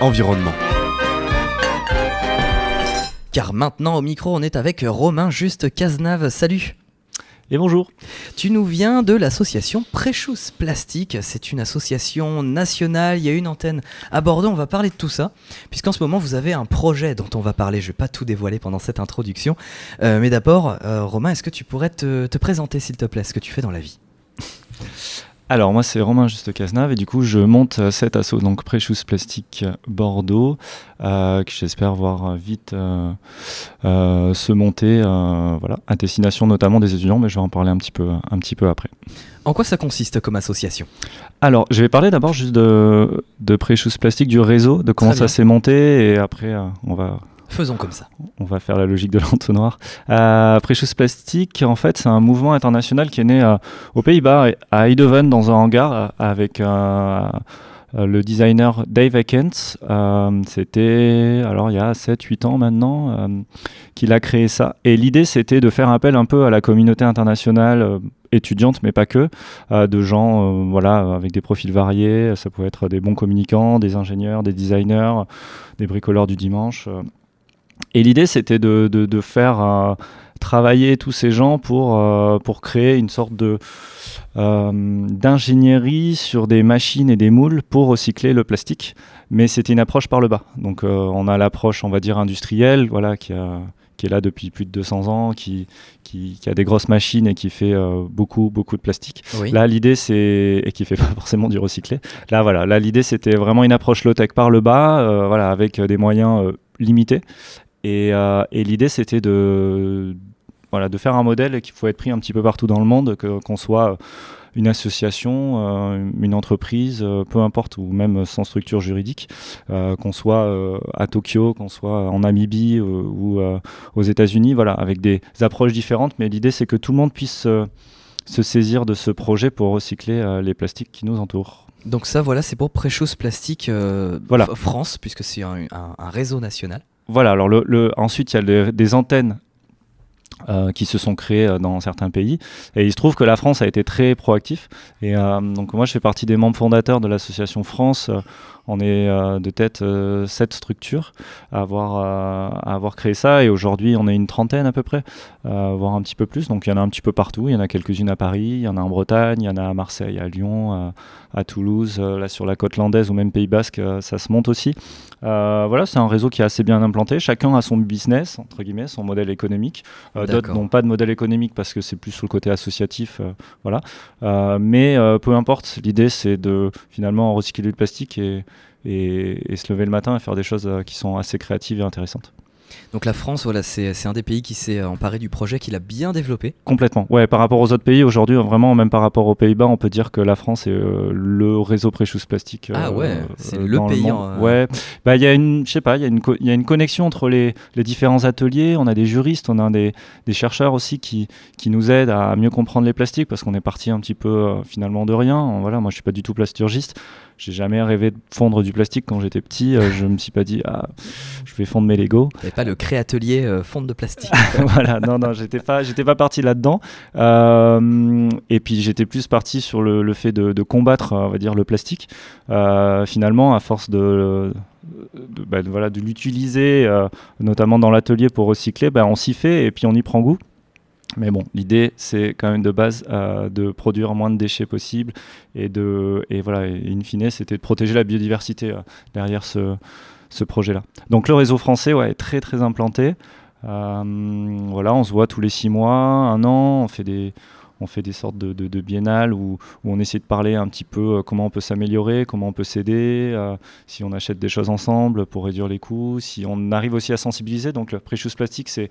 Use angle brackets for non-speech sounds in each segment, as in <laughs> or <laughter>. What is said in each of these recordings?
environnement. Car maintenant au micro, on est avec Romain Juste Cazenave. Salut et bonjour. Tu nous viens de l'association Préchous Plastique. C'est une association nationale. Il y a une antenne à Bordeaux. On va parler de tout ça, puisqu'en ce moment, vous avez un projet dont on va parler. Je ne vais pas tout dévoiler pendant cette introduction. Euh, mais d'abord, euh, Romain, est-ce que tu pourrais te, te présenter, s'il te plaît, ce que tu fais dans la vie? Alors moi c'est Romain Juste Cazenave et du coup je monte euh, cet assaut donc Precious Plastique Bordeaux euh, que j'espère voir vite euh, se monter voilà. À destination notamment des étudiants mais je vais en parler un petit peu un petit peu après. En quoi ça consiste comme association? Alors je vais parler d'abord juste de, de Precious Plastique du réseau de comment ça s'est monté et après on va Faisons comme ça. On va faire la logique de <laughs> l'entonnoir. Euh, Precious Plastic, en fait, c'est un mouvement international qui est né euh, aux Pays-Bas, à Eindhoven, dans un hangar, euh, avec euh, le designer Dave Ekens. c'était, alors il y a 7-8 ans maintenant, qu'il a créé ça. Et l'idée, c'était de faire appel un peu à la communauté internationale étudiante, mais pas que, de gens voilà, avec des profils variés. Ça pouvait être des bons communicants, des ingénieurs, des designers, des bricoleurs du dimanche. Et l'idée, c'était de, de, faire euh, travailler tous ces gens pour, euh, pour créer une sorte de euh, d'ingénierie sur des machines et des moules pour recycler le plastique. Mais c'était une approche par le bas. Donc on a l'approche, on va dire, industrielle, voilà, qui, a, qui est là depuis plus de 200 ans, qui, qui, qui a des grosses machines et qui fait beaucoup, beaucoup de plastique. Là, l'idée, c'est. et qui fait <laughs> pas forcément du recyclé. Là, voilà, là, l'idée, c'était vraiment une approche low-tech par le bas, voilà, avec des moyens limités euh, et, l'idée, c'était de, voilà, de faire un modèle qui pouvait être pris un petit peu partout dans le monde, qu'on soit une association, euh, une entreprise, euh, peu importe, ou même sans structure juridique, qu'on soit à Tokyo, qu'on soit en Namibie ou aux États-Unis, voilà, avec des approches différentes. Mais l'idée, c'est que tout le monde puisse se saisir de ce projet pour recycler les plastiques qui nous entourent. Donc ça, voilà, c'est pour Préchose Plastique voilà. France, puisque c'est un, réseau national voilà, alors ensuite, il y a des antennes euh, qui se sont créées euh, dans certains pays. Et il se trouve que la France a été très proactif. Et euh, donc moi, je fais partie des membres fondateurs de l'association France. on est de tête sept structures à avoir, à avoir créé ça. Et aujourd'hui, on est une trentaine à peu près, voire un petit peu plus. Donc il y en a un petit peu partout. Il y en a quelques-unes à Paris, il y en a en Bretagne, il y en a à Marseille, à Lyon, à Toulouse, là sur la côte landaise ou même Pays Basque, ça se monte aussi. Euh, voilà, c'est un réseau qui est assez bien implanté. Chacun a son business, entre guillemets, son modèle économique. Euh, d'autres n'ont pas de modèle économique parce que c'est plus sur le côté associatif. Euh, voilà. mais peu importe, l'idée c'est de finalement recycler du plastique et, et, se lever le matin et faire des choses qui sont assez créatives et intéressantes. Donc la France, voilà, c'est un des pays qui s'est emparé du projet, qui l'a bien développé. Complètement. Ouais, par rapport aux autres pays, aujourd'hui, vraiment, même par rapport aux Pays-Bas, on peut dire que la France est euh, le réseau Préchous Plastique. ah ouais, euh, c'est le pays. En, Ouais, bah il y a une, je sais pas, il y, a une y a une connexion entre les, les, différents ateliers. On a des juristes, on a des, des chercheurs aussi qui, qui nous aident à mieux comprendre les plastiques parce qu'on est parti un petit peu euh, finalement de rien. Voilà, moi je suis pas du tout plasturgiste. J'ai jamais rêvé de fondre du plastique quand j'étais petit. Euh, je me suis pas dit, ah, je vais fondre mes Lego. Et pas le créatelier euh, de plastique. <laughs> voilà, non, non, j'étais pas, j'étais pas parti là-dedans. Euh, et puis j'étais plus parti sur le, le fait de, de, combattre, on va dire, le plastique. Euh, finalement, à force de, de, bah, voilà, de l'utiliser, notamment dans l'atelier pour recycler, bah, on s'y fait et puis on y prend goût. Mais bon, l'idée, c'est quand même de base euh, de produire moins de déchets possible et de et voilà, in fine, c'était de protéger la biodiversité euh, derrière ce, ce projet-là. Donc le réseau français ouais, est très très implanté. Euh, voilà, on se voit tous les six mois, un an, on fait des on fait des sortes de, biennales où, on essaie de parler un petit peu comment on peut s'améliorer, comment on peut s'aider, si on achète des choses ensemble pour réduire les coûts, si on arrive aussi à sensibiliser. Donc le Precious Plastique, c'est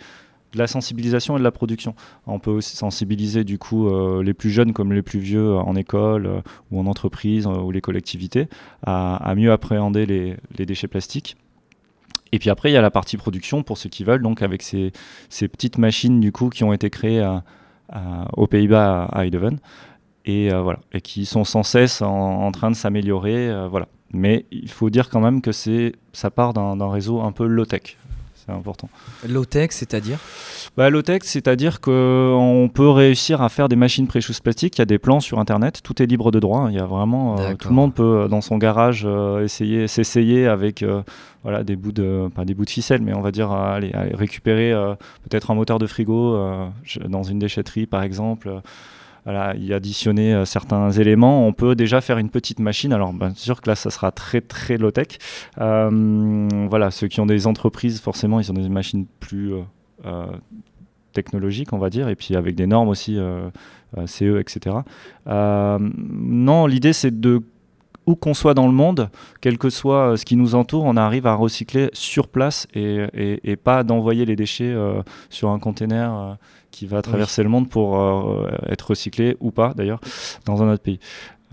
de la sensibilisation et de la production. On peut aussi sensibiliser du coup euh, les plus jeunes comme les plus vieux euh, en école euh, ou en entreprise ou les collectivités à, mieux appréhender les, déchets plastiques. Et puis après, il y a la partie production pour ceux qui veulent, donc avec ces, petites machines du coup qui ont été créées aux Pays-Bas à Eindhoven et voilà et qui sont sans cesse en, train de s'améliorer, voilà. Mais il faut dire quand même que ça part d'un réseau un peu low tech c'est important. Low-tech, c'est-à-dire bah, Low-tech, c'est-à-dire qu'on peut réussir à faire des machines pré-choose plastique. Il y a des plans sur Internet, tout est libre de droit. Il y a vraiment, tout le monde peut dans son garage essayer, s'essayer avec voilà, des bouts de, pas des bouts de ficelle, mais on va dire aller, récupérer peut-être un moteur de frigo dans une déchetterie par exemple voilà, y additionner euh, certains éléments, on peut déjà faire une petite machine. Alors, bien sûr que là, ça sera très très low tech. Euh, voilà, ceux qui ont des entreprises, forcément, ils ont des machines plus euh, technologiques, on va dire, et puis avec des normes aussi CE, etc. non, l'idée c'est de où qu'on soit dans le monde, quel que soit ce qui nous entoure, on arrive à recycler sur place et, pas d'envoyer les déchets sur un container qui va traverser le monde pour euh, être recyclé ou pas d'ailleurs dans un autre pays.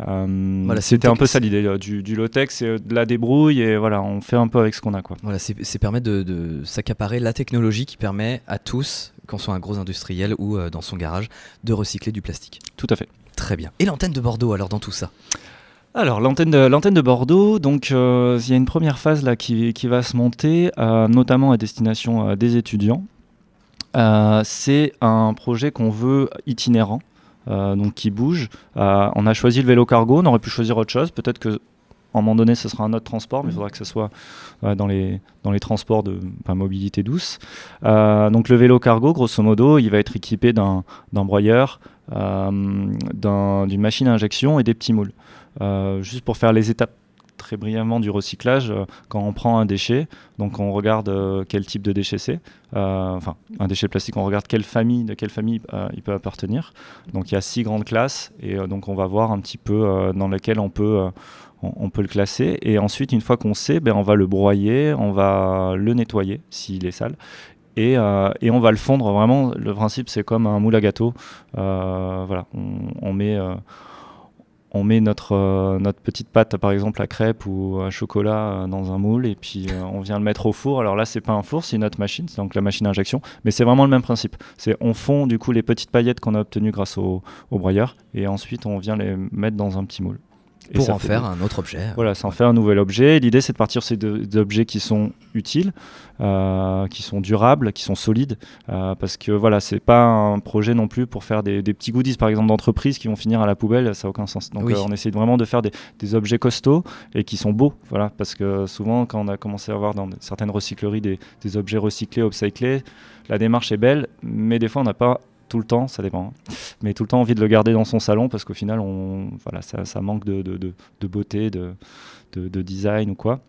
Euh, voilà, C'était un peu ça l'idée euh, du, du low-tech, c'est de la débrouille et voilà, on fait un peu avec ce qu'on a. Quoi. Voilà, c'est permettre de, s'accaparer la technologie qui permet à tous, qu'on soit un gros industriel ou dans son garage, de recycler du plastique. Tout à fait. Très bien. Et l'antenne de Bordeaux alors dans tout ça? Alors l'antenne de, l'antenne de Bordeaux, donc il y a une première phase là qui, qui va se monter, notamment à destination des étudiants. Euh, c'est un projet qu'on veut itinérant. Euh, donc qui bouge. Euh, on a choisi le vélo cargo, on aurait pu choisir autre chose. Peut-être que un moment donné, ce sera un autre transport, mais il faudra que ce soit dans, les, transports de mobilité douce. donc le vélo cargo, grosso modo, il va être équipé d'un broyeur, d'une machine à injection et des petits moules. juste pour faire les étapes très brièvement du recyclage euh, quand on prend un déchet. Donc on regarde euh, quel type de déchet c'est. Euh, enfin, un déchet plastique, on regarde quelle famille, de quelle famille il peut appartenir. Donc il y a six grandes classes et donc on va voir un petit peu dans lesquelles on peut, on, peut le classer. Et ensuite, une fois qu'on sait, ben, on va le broyer, on va le nettoyer s'il est sale. Et, et, on va le fondre vraiment. Le principe, c'est comme un moule à gâteau. voilà, on met on met notre, euh, notre petite pâte, par exemple à crêpe ou à chocolat euh, dans un moule et puis euh, on vient le mettre au four. Alors là, c'est pas un four, c'est une autre machine, c'est donc la machine à injection, mais c'est vraiment le même principe. C'est on fond du coup les petites paillettes qu'on a obtenues grâce au broyeur et ensuite on vient les mettre dans un petit moule pour en faire un autre objet. Voilà, ça en fait un nouvel objet. L'idée, c'est de partir sur des, objets qui sont utiles, euh, qui sont durables, qui sont solides, euh, parce que voilà, c'est pas un projet non plus pour faire des, petits goodies, par exemple, d'entreprise qui vont finir à la poubelle, ça n'a aucun sens. Donc, euh, on essaye vraiment de faire des, objets costauds et qui sont beaux, voilà, parce que souvent, quand on a commencé à avoir dans certaines recycleries des, des objets recyclés, upcyclés, la démarche est belle, mais des fois, on n'a pas tout le temps, ça dépend. Mais tout le temps envie de le garder dans son salon parce qu'au final, voilà, ça, manque de beauté, de, design ou quoi.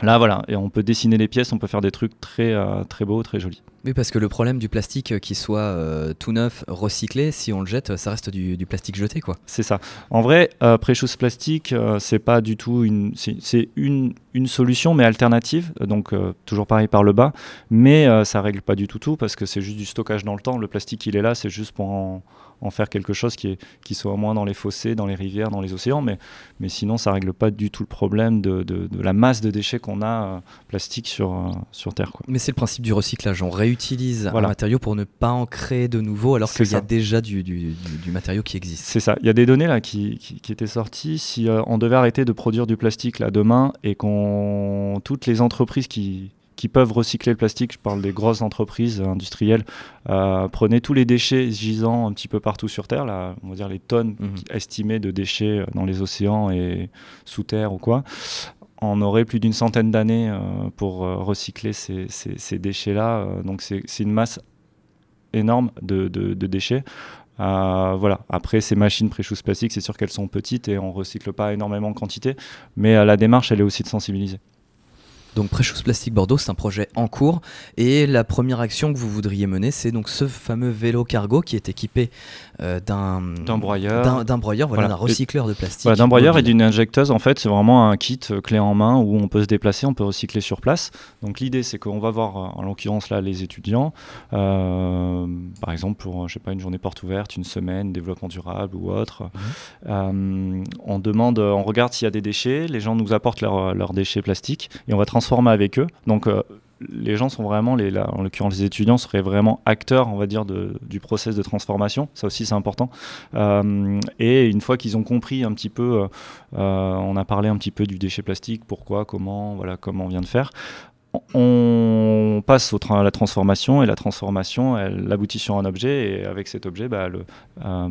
Là, voilà, et on peut dessiner les pièces, on peut faire des trucs très, euh, très beaux, très jolis. Oui, parce que le problème du plastique euh, qui soit euh, tout neuf, recyclé, si on le jette, ça reste du, plastique jeté, quoi. C'est ça. En vrai, euh, pré-chose plastique, c'est pas du tout une, c'est une, une, solution, mais alternative. Donc toujours pareil par le bas, mais ça règle pas du tout tout parce que c'est juste du stockage dans le temps. Le plastique, il est là, c'est juste pour en, en faire quelque chose qui, est, qui soit au moins dans les fossés, dans les rivières, dans les océans. Mais, mais sinon, ça règle pas du tout le problème de, de, la masse de déchets qu'on a euh, plastique sur, euh, sur Terre. Quoi. Mais c'est le principe du recyclage. On réutilise un matériau pour ne pas en créer de nouveau alors qu'il y a déjà du, du, du, matériau qui existe. C'est ça. Il y a des données là qui, qui, étaient sorties. Si euh, on devait arrêter de produire du plastique là demain et qu'on toutes les entreprises qui qui peuvent recycler le plastique, je parle des grosses entreprises industrielles, euh, prenez tous les déchets gisant un petit peu partout sur Terre, là, on va dire les tonnes mhm. estimées de déchets dans les océans et sous terre ou quoi. On aurait plus d'une centaine d'années euh, pour euh, recycler ces, ces, déchets-là. donc c'est une masse énorme de, de, déchets. voilà. Après, ces machines pré-choose plastique, c'est sûr qu'elles sont petites et on recycle pas énormément en quantité, mais la démarche, elle est aussi de sensibiliser. Donc Precious Plastic Bordeaux, c'est un projet en cours et la première action que vous voudriez mener, c'est donc ce fameux vélo cargo qui est équipé euh, d'un broyeur, d'un broyeur, voilà, d'un recycleur de plastique. Voilà, d'un broyeur et d'une injecteuse. En fait, c'est vraiment un kit euh, clé en main où on peut se déplacer, on peut recycler sur place. Donc l'idée, c'est qu'on va voir, euh, en l'occurrence là, les étudiants, par exemple pour, je sais pas, une journée porte ouverte, une semaine, développement durable ou autre. Mhm. on demande, on regarde s'il y a des déchets. Les gens nous apportent leurs déchets plastiques et on va transformer avec eux. Donc euh, les gens sont vraiment, les, là, en l'occurrence les étudiants, seraient vraiment acteurs, on va dire, de, du process de transformation. Ça aussi, c'est important. Euh, et une fois qu'ils ont compris un petit peu, euh, on a parlé un petit peu du déchet plastique, pourquoi, comment, voilà, comment on vient de faire. On passe au à la transformation et la transformation, elle aboutit sur un objet et avec cet objet, bah, euh,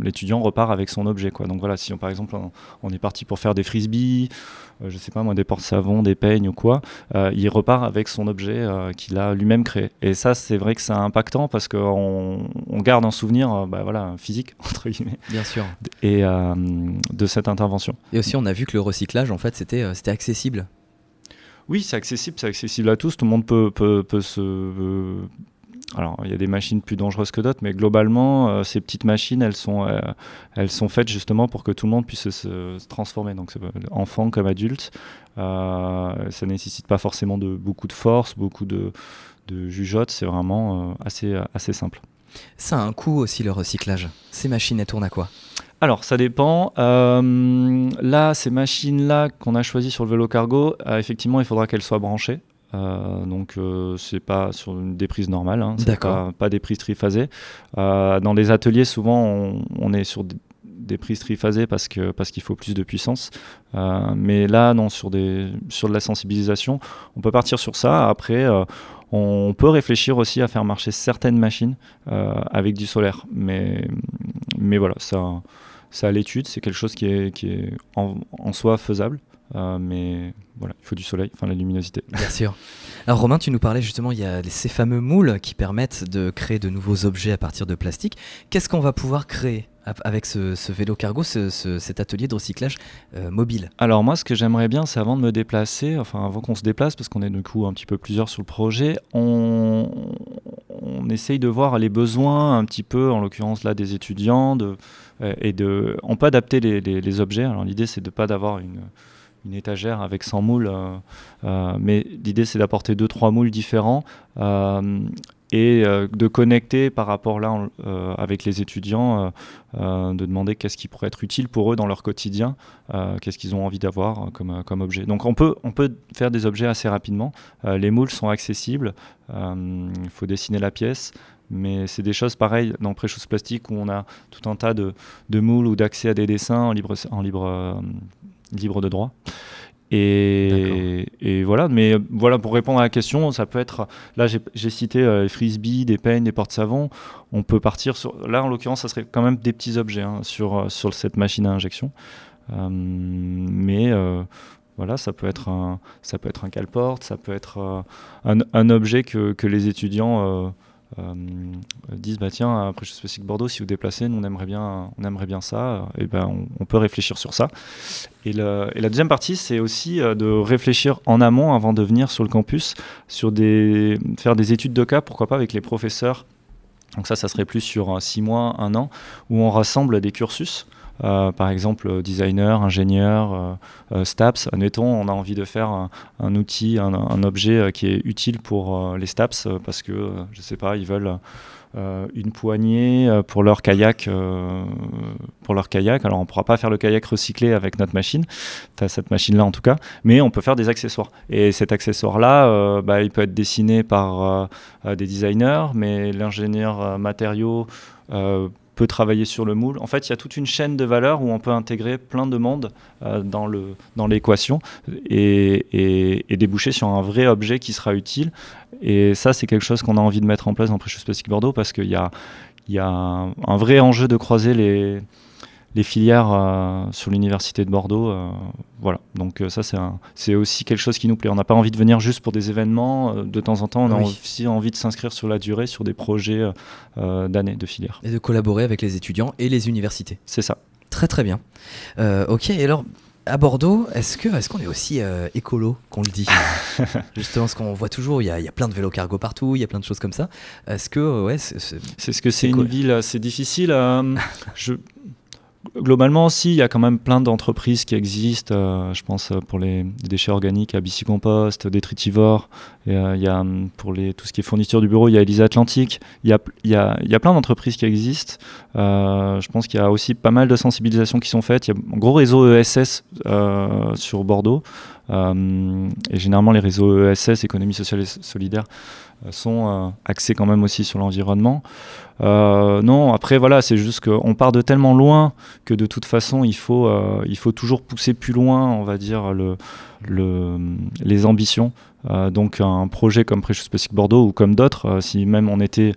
l'étudiant repart avec son objet. Quoi. Donc voilà, si on, par exemple on, est parti pour faire des frisbees, euh, je sais pas moi, des portes-savons, des peignes ou quoi, euh, il repart avec son objet qu'il a lui-même créé. Et ça, c'est vrai que c'est impactant parce qu'on on garde un souvenir bah, voilà, physique, <laughs> entre guillemets. Bien sûr. Et de cette intervention. Et aussi, on a vu que le recyclage, en fait, c'était accessible oui, c'est accessible, c'est accessible à tous. Tout le monde peut, peut, se. Euh, alors, il y a des machines plus dangereuses que d'autres, mais globalement, euh, ces petites machines, elles sont, euh, elles sont faites justement pour que tout le monde puisse se, transformer. Donc, enfant comme adulte, ça nécessite pas forcément de beaucoup de force, beaucoup de, de jugeote. C'est vraiment assez, assez simple. Ça a un coût aussi le recyclage. Ces machines, elles tournent à quoi? Alors, ça dépend. Euh, là, ces machines-là qu'on a choisies sur le vélo cargo, euh, effectivement, il faudra qu'elles soient branchées. Euh, donc, c'est pas sur une, des prises normales. Hein, D'accord. Pas, des prises triphasées. dans les ateliers, souvent, on, est sur des, prises triphasées parce que parce qu'il faut plus de puissance. mais là, non, sur des sur de la sensibilisation, on peut partir sur ça. Après. On peut réfléchir aussi à faire marcher certaines machines avec du solaire, mais, mais voilà, ça, c'est à l'étude, c'est quelque chose qui est, qui est en, soi faisable. Euh, mais voilà, il faut du soleil, enfin la luminosité. Bien sûr. Alors Romain, tu nous parlais justement, il y a ces fameux moules qui permettent de créer de nouveaux objets à partir de plastique. Qu'est-ce qu'on va pouvoir créer avec ce, vélo cargo, cet atelier de recyclage euh, mobile? Alors moi, ce que j'aimerais bien, c'est avant de me déplacer, enfin avant qu'on se déplace, parce qu'on est du coup un petit peu plusieurs sur le projet, on, on essaye de voir les besoins un petit peu, en l'occurrence là des étudiants, euh, et de, on peut adapter les, objets. Alors l'idée c'est de pas d'avoir une, étagère avec 100 moules, euh, euh, mais l'idée c'est d'apporter deux trois moules différents et de connecter par rapport là avec les étudiants, de demander qu'est-ce qui pourrait être utile pour eux dans leur quotidien, qu'est-ce qu'ils ont envie d'avoir comme, comme objet. Donc on peut, on peut faire des objets assez rapidement. les moules sont accessibles, il faut dessiner la pièce. Mais c'est des choses pareilles dans Préchose Plastique où on a tout un tas de, de moules ou d'accès à des dessins en libre, en libre, euh, libre de droit. Et, voilà, mais voilà, pour répondre à la question, ça peut être. Là, j'ai cité euh, les frisbees, des peignes, des portes-savons. On peut partir sur. Là, en l'occurrence, ça serait quand même des petits objets hein, sur, euh, sur cette machine à injection. mais voilà, ça peut être un, ça peut être un calporte, ça peut être un, un, objet que, que les étudiants euh, disent bah tiens après je spécifique Bordeaux si vous déplacez nous on aimerait bien on aimerait bien ça. Et ben on, peut réfléchir sur ça. Et, la deuxième partie c'est aussi euh, de réfléchir en amont avant de venir sur le campus sur des faire des études de cas pourquoi pas avec les professeurs. Donc ça ça serait plus sur six mois un an où on rassemble des cursus euh, par exemple designer, ingénieur, euh, euh, STAPS. Admettons, on a envie de faire un, outil, un, objet qui est utile pour les STAPS parce que, je ne sais pas, ils veulent une poignée pour leur kayak. pour leur kayak. Alors, on ne pourra pas faire le kayak recyclé avec notre machine, cette machine-là en tout cas, mais on peut faire des accessoires. Et cet accessoire-là, bah, il peut être dessiné par des designers, mais l'ingénieur matériaux peut travailler sur le moule. En fait, il y a toute une chaîne de valeurs où on peut intégrer plein de mondes euh, dans, le, dans l'équation et, et, déboucher sur un vrai objet qui sera utile. Et ça, c'est quelque chose qu'on a envie de mettre en place dans Precious Plastic Bordeaux parce qu'il y a, y a un, vrai enjeu de croiser les, les filières euh, sur l'université de Bordeaux. Euh, voilà, donc euh, ça c'est aussi quelque chose qui nous plaît. On n'a pas envie de venir juste pour des événements. de temps en temps, on a aussi envie de s'inscrire sur la durée sur des projets d'années de filière. Et de collaborer avec les étudiants et les universités. C'est ça. Très très bien. ok, et alors à Bordeaux, est-ce que est-ce qu'on est aussi écolo qu'on le dit? <laughs> Justement, ce qu'on voit toujours, il y, a plein de vélos cargo partout, il y a plein de choses comme ça. Est-ce que ouais, c'est ce que c'est une ville assez difficile. je Globalement aussi, il y a quand même plein d'entreprises qui existent. Euh, je pense euh, pour les, déchets organiques, à Bicicompost, Détritivore. Et, euh, il y a hum, pour les, tout ce qui est fourniture du bureau, il y a Elisa Atlantique. Il y a, il il y a plein d'entreprises qui existent. je pense qu'il y a aussi pas mal de sensibilisations qui sont faites. Il y a un gros réseau ESS sur Bordeaux. et généralement, les réseaux ESS, économie sociale et solidaire, sont axés quand même aussi sur l'environnement. non, après voilà, c'est juste qu'on part de tellement loin que de toute façon, il faut, il faut toujours pousser plus loin, on va dire, le, le, les ambitions. donc un projet comme Precious Plastic Bordeaux ou comme d'autres, si même on était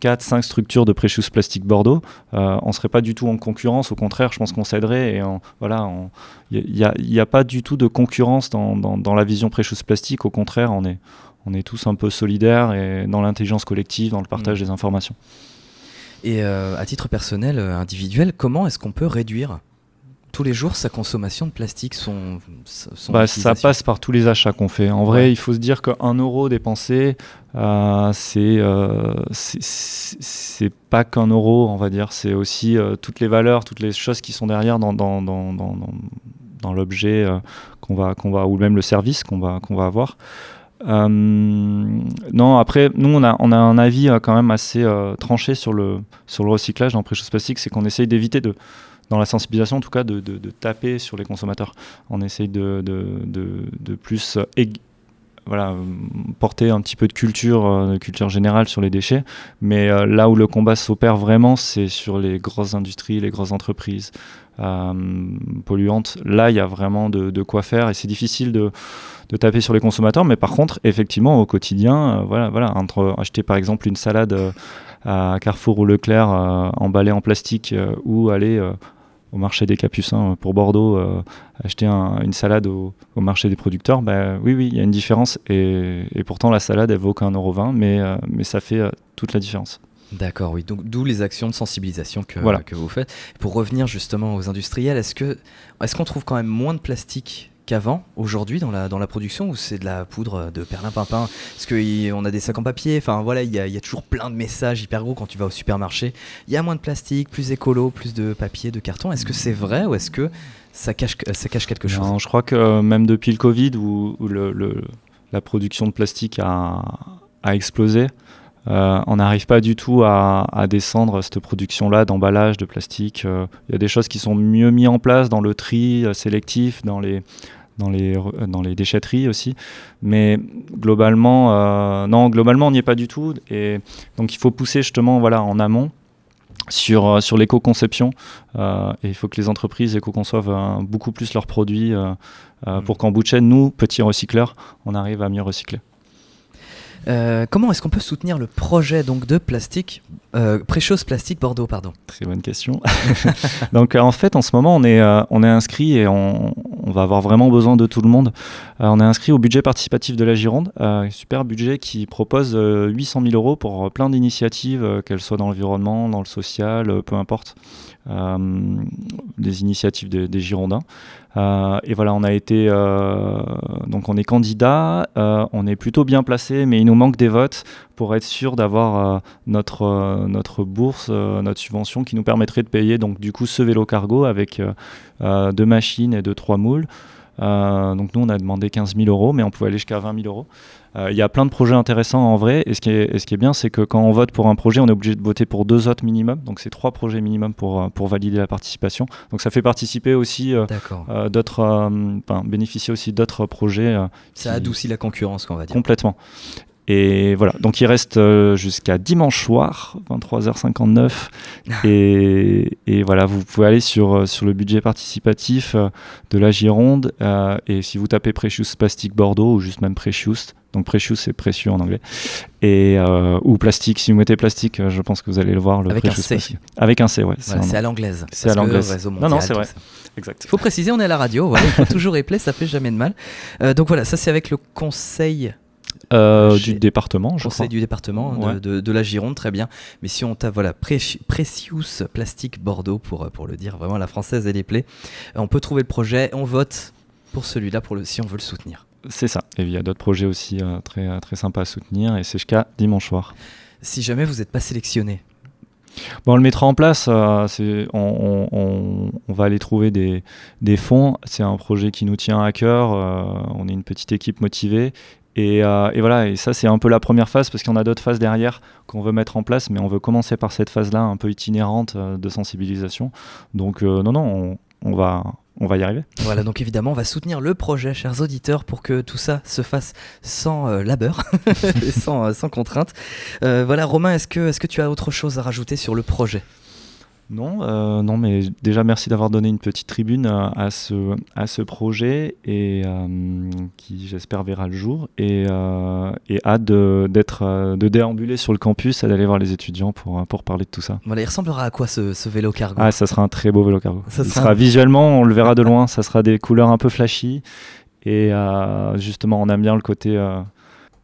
4, 5 structures de Precious Plastic Bordeaux, euh, on ne serait pas du tout en concurrence. Au contraire, je pense qu'on s'aiderait. Et voilà, il n'y a, pas du tout de concurrence dans, dans, la vision Precious Plastic. Au contraire, on est, on est tous un peu solidaires et dans l'intelligence collective, dans le partage mmh. des informations. Et euh, à titre personnel, euh, individuel, comment est-ce qu'on peut réduire tous les jours sa consommation de plastique son, bah, Ça passe par tous les achats qu'on fait. En vrai, il faut se dire qu'un euro dépensé, euh, euh, c'est pas qu'un euro, on va dire. C'est aussi euh, toutes les valeurs, toutes les choses qui sont derrière dans, dans, dans, dans l'objet qu'on va, qu'on va, ou même le service qu'on va, qu'on va avoir. Non, après, nous, on a, on a un avis quand même assez tranché sur le, sur le recyclage dans Precious Plastic, c'est qu'on essaye d'éviter de, dans la sensibilisation en tout cas, de, taper sur les consommateurs. On essaye de, de plus voilà, porter un petit peu de culture, euh, de culture générale sur les déchets. Mais euh, là où le combat s'opère vraiment, c'est sur les grosses industries, les grosses entreprises euh, polluantes. Là, il y a vraiment de, quoi faire et c'est difficile de, taper sur les consommateurs. Mais par contre, effectivement, au quotidien, voilà, voilà, entre acheter par exemple une salade à Carrefour ou Leclerc emballée en plastique ou aller au marché des Capucins euh, pour Bordeaux, euh, acheter une salade au, marché des producteurs, bah, oui, oui, il y a une différence. Et, pourtant, la salade, elle vaut qu'un euro 20, mais, euh, mais ça fait toute la différence. D'accord, oui. Donc, d'où les actions de sensibilisation que, que vous faites. Pour revenir justement aux industriels, est-ce que est-ce qu'on trouve quand même moins de plastique qu'avant, aujourd'hui, dans la, dans la production, ou c'est de la poudre de perlimpinpin Parce qu'on a des sacs en papier, enfin voilà, il y a, toujours plein de messages hyper gros quand tu vas au supermarché. Il y a moins de plastique, plus écolo, plus de papier, de carton. Est-ce que c'est vrai ou est-ce que ça cache, ça cache quelque chose? Non, je crois que euh, même depuis le Covid, où, le, la production de plastique a, a explosé, euh, on n'arrive pas du tout à, descendre cette production-là d'emballage de plastique. Euh, il y a des choses qui sont mieux mises en place dans le tri sélectif, dans les, dans les, dans les déchetteries aussi. Mais globalement, euh, non, globalement, on n'y est pas du tout. Et donc, il faut pousser justement voilà, en amont sur, euh, sur l'éco-conception. Euh, et il faut que les entreprises éco-conçoivent beaucoup plus leurs produits mmh. pour qu'en bout de chaîne, nous, petits recycleurs, on arrive à mieux recycler. Euh, comment est-ce qu'on peut soutenir le projet donc de plastique, euh, Préchose Plastique Bordeaux, pardon? Très bonne question. <laughs> donc euh, en fait, en ce moment, on est, euh, on est inscrit et on, on, va avoir vraiment besoin de tout le monde. on est inscrit au budget participatif de la Gironde, super budget qui propose 800 000 euros pour plein d'initiatives, qu'elles soient dans l'environnement, dans le social, peu importe. Des initiatives des Girondins. Euh, et voilà, on a été, euh, donc on est candidat, euh, on est plutôt bien placé, mais il nous manque des votes pour être sûr d'avoir notre, notre bourse, notre subvention qui nous permettrait de payer donc du coup ce vélo cargo avec deux machines et deux trois moules. Donc nous on a demandé 15 000 euros, mais on pouvait aller jusqu'à 20 000 euros. Euh, il y a plein de projets intéressants en vrai. Et ce qui est, ce qui est bien, c'est que quand on vote pour un projet, on est obligé de voter pour deux autres minimum. Donc c'est trois projets minimum pour, euh, pour valider la participation. Donc ça fait participer aussi euh, d'autres, bénéficier aussi d'autres projets. ça adoucit la concurrence, qu'on va dire. Complètement. Et voilà, donc il reste jusqu'à dimanche soir, 23h59. et, et, voilà, vous pouvez aller sur, sur le budget participatif de la Gironde. et si vous tapez Precious Plastic Bordeaux ou juste même Precious, donc precious c'est précieux en anglais. Et, euh, ou plastique, si vous mettez plastique, euh, je pense que vous allez le voir. Le Avec un C. Avec un C, ouais. c'est à l'anglaise. C'est à l'anglaise. Non, non, c'est vrai. Exact. Il faut préciser, on est à la radio, il faut toujours épeler, ça fait jamais de mal. Euh, donc voilà, ça c'est avec le conseil du département, je Conseil du département de, de, la Gironde, très bien. Mais si on tape voilà, Precious Plastique Bordeaux, pour, pour le dire vraiment la française et les plaies, on peut trouver le projet, on vote pour celui-là pour le, si on veut le soutenir. C'est ça. Et il y a d'autres projets aussi euh, très, euh, très sympas à soutenir. Et c'est jusqu'à dimanche soir. Si jamais vous n'êtes pas sélectionné, Bon, on le mettra en place. Euh, on, on, on, va aller trouver des, des fonds. C'est un projet qui nous tient à cœur. on est une petite équipe motivée. Et, et voilà, et ça c'est un peu la première phase parce qu'on a d'autres phases derrière qu'on veut mettre en place, mais on veut commencer par cette phase-là un peu itinérante de sensibilisation. Donc non, non, on, va, on va y arriver. Voilà, donc évidemment, on va soutenir le projet, chers auditeurs, pour que tout ça se fasse sans euh, labeur <laughs> et sans, euh, contrainte. Euh, voilà, Romain, est-ce que, est que tu as autre chose à rajouter sur le projet? Non, euh, non, mais déjà merci d'avoir donné une petite tribune à, à ce, à ce projet et euh, qui j'espère verra le jour et, euh, et hâte de, d'être, euh, de déambuler sur le campus et d'aller voir les étudiants pour, pour parler de tout ça. Voilà, il ressemblera à quoi ce, ce vélo cargo? Ah, ça sera un très beau vélo cargo. Ça Il sera sera un- visuellement, on le verra de <laughs> loin, ça sera des couleurs un peu flashy et euh, justement on aime bien le côté.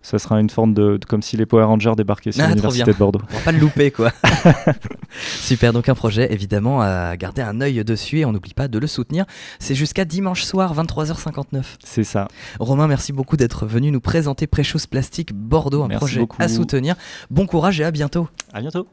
Ça sera une forme de, de- comme si les Power Rangers débarquaient sur Ah, l'université de Bordeaux. On va pas le louper, quoi. <laughs> Super, donc un projet évidemment à garder un œil dessus et on n'oublie pas de le soutenir. C'est jusqu'à dimanche soir, 23h59. C'est ça. Romain, merci beaucoup d'être venu nous présenter Precious Plastic Bordeaux, un Merci projet beaucoup. à soutenir. Bon courage et à bientôt. À bientôt.